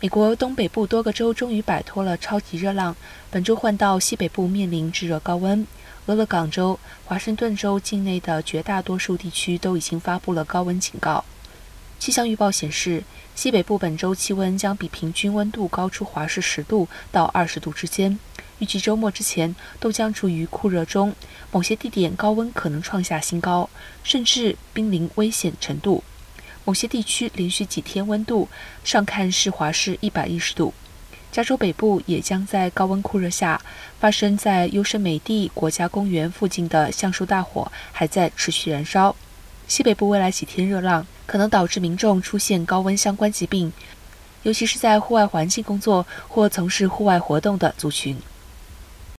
美国东北部多个州终于摆脱了超级热浪，本周换到西北部面临炙热高温。俄勒冈州、华盛顿州境内的绝大多数地区都已经发布了高温警告。气象预报显示，西北部本周气温将比平均温度高出华氏十度到二十度之间。预计周末之前都将处于酷热中，某些地点高温可能创下新高，甚至濒临危险程度。某些地区连续几天温度上看是华氏一百一十度。加州北部也将在高温酷热下发生在优胜美地国家公园附近的橡树大火还在持续燃烧。西北部未来几天热浪可能导致民众出现高温相关疾病，尤其是在户外环境工作或从事户外活动的族群。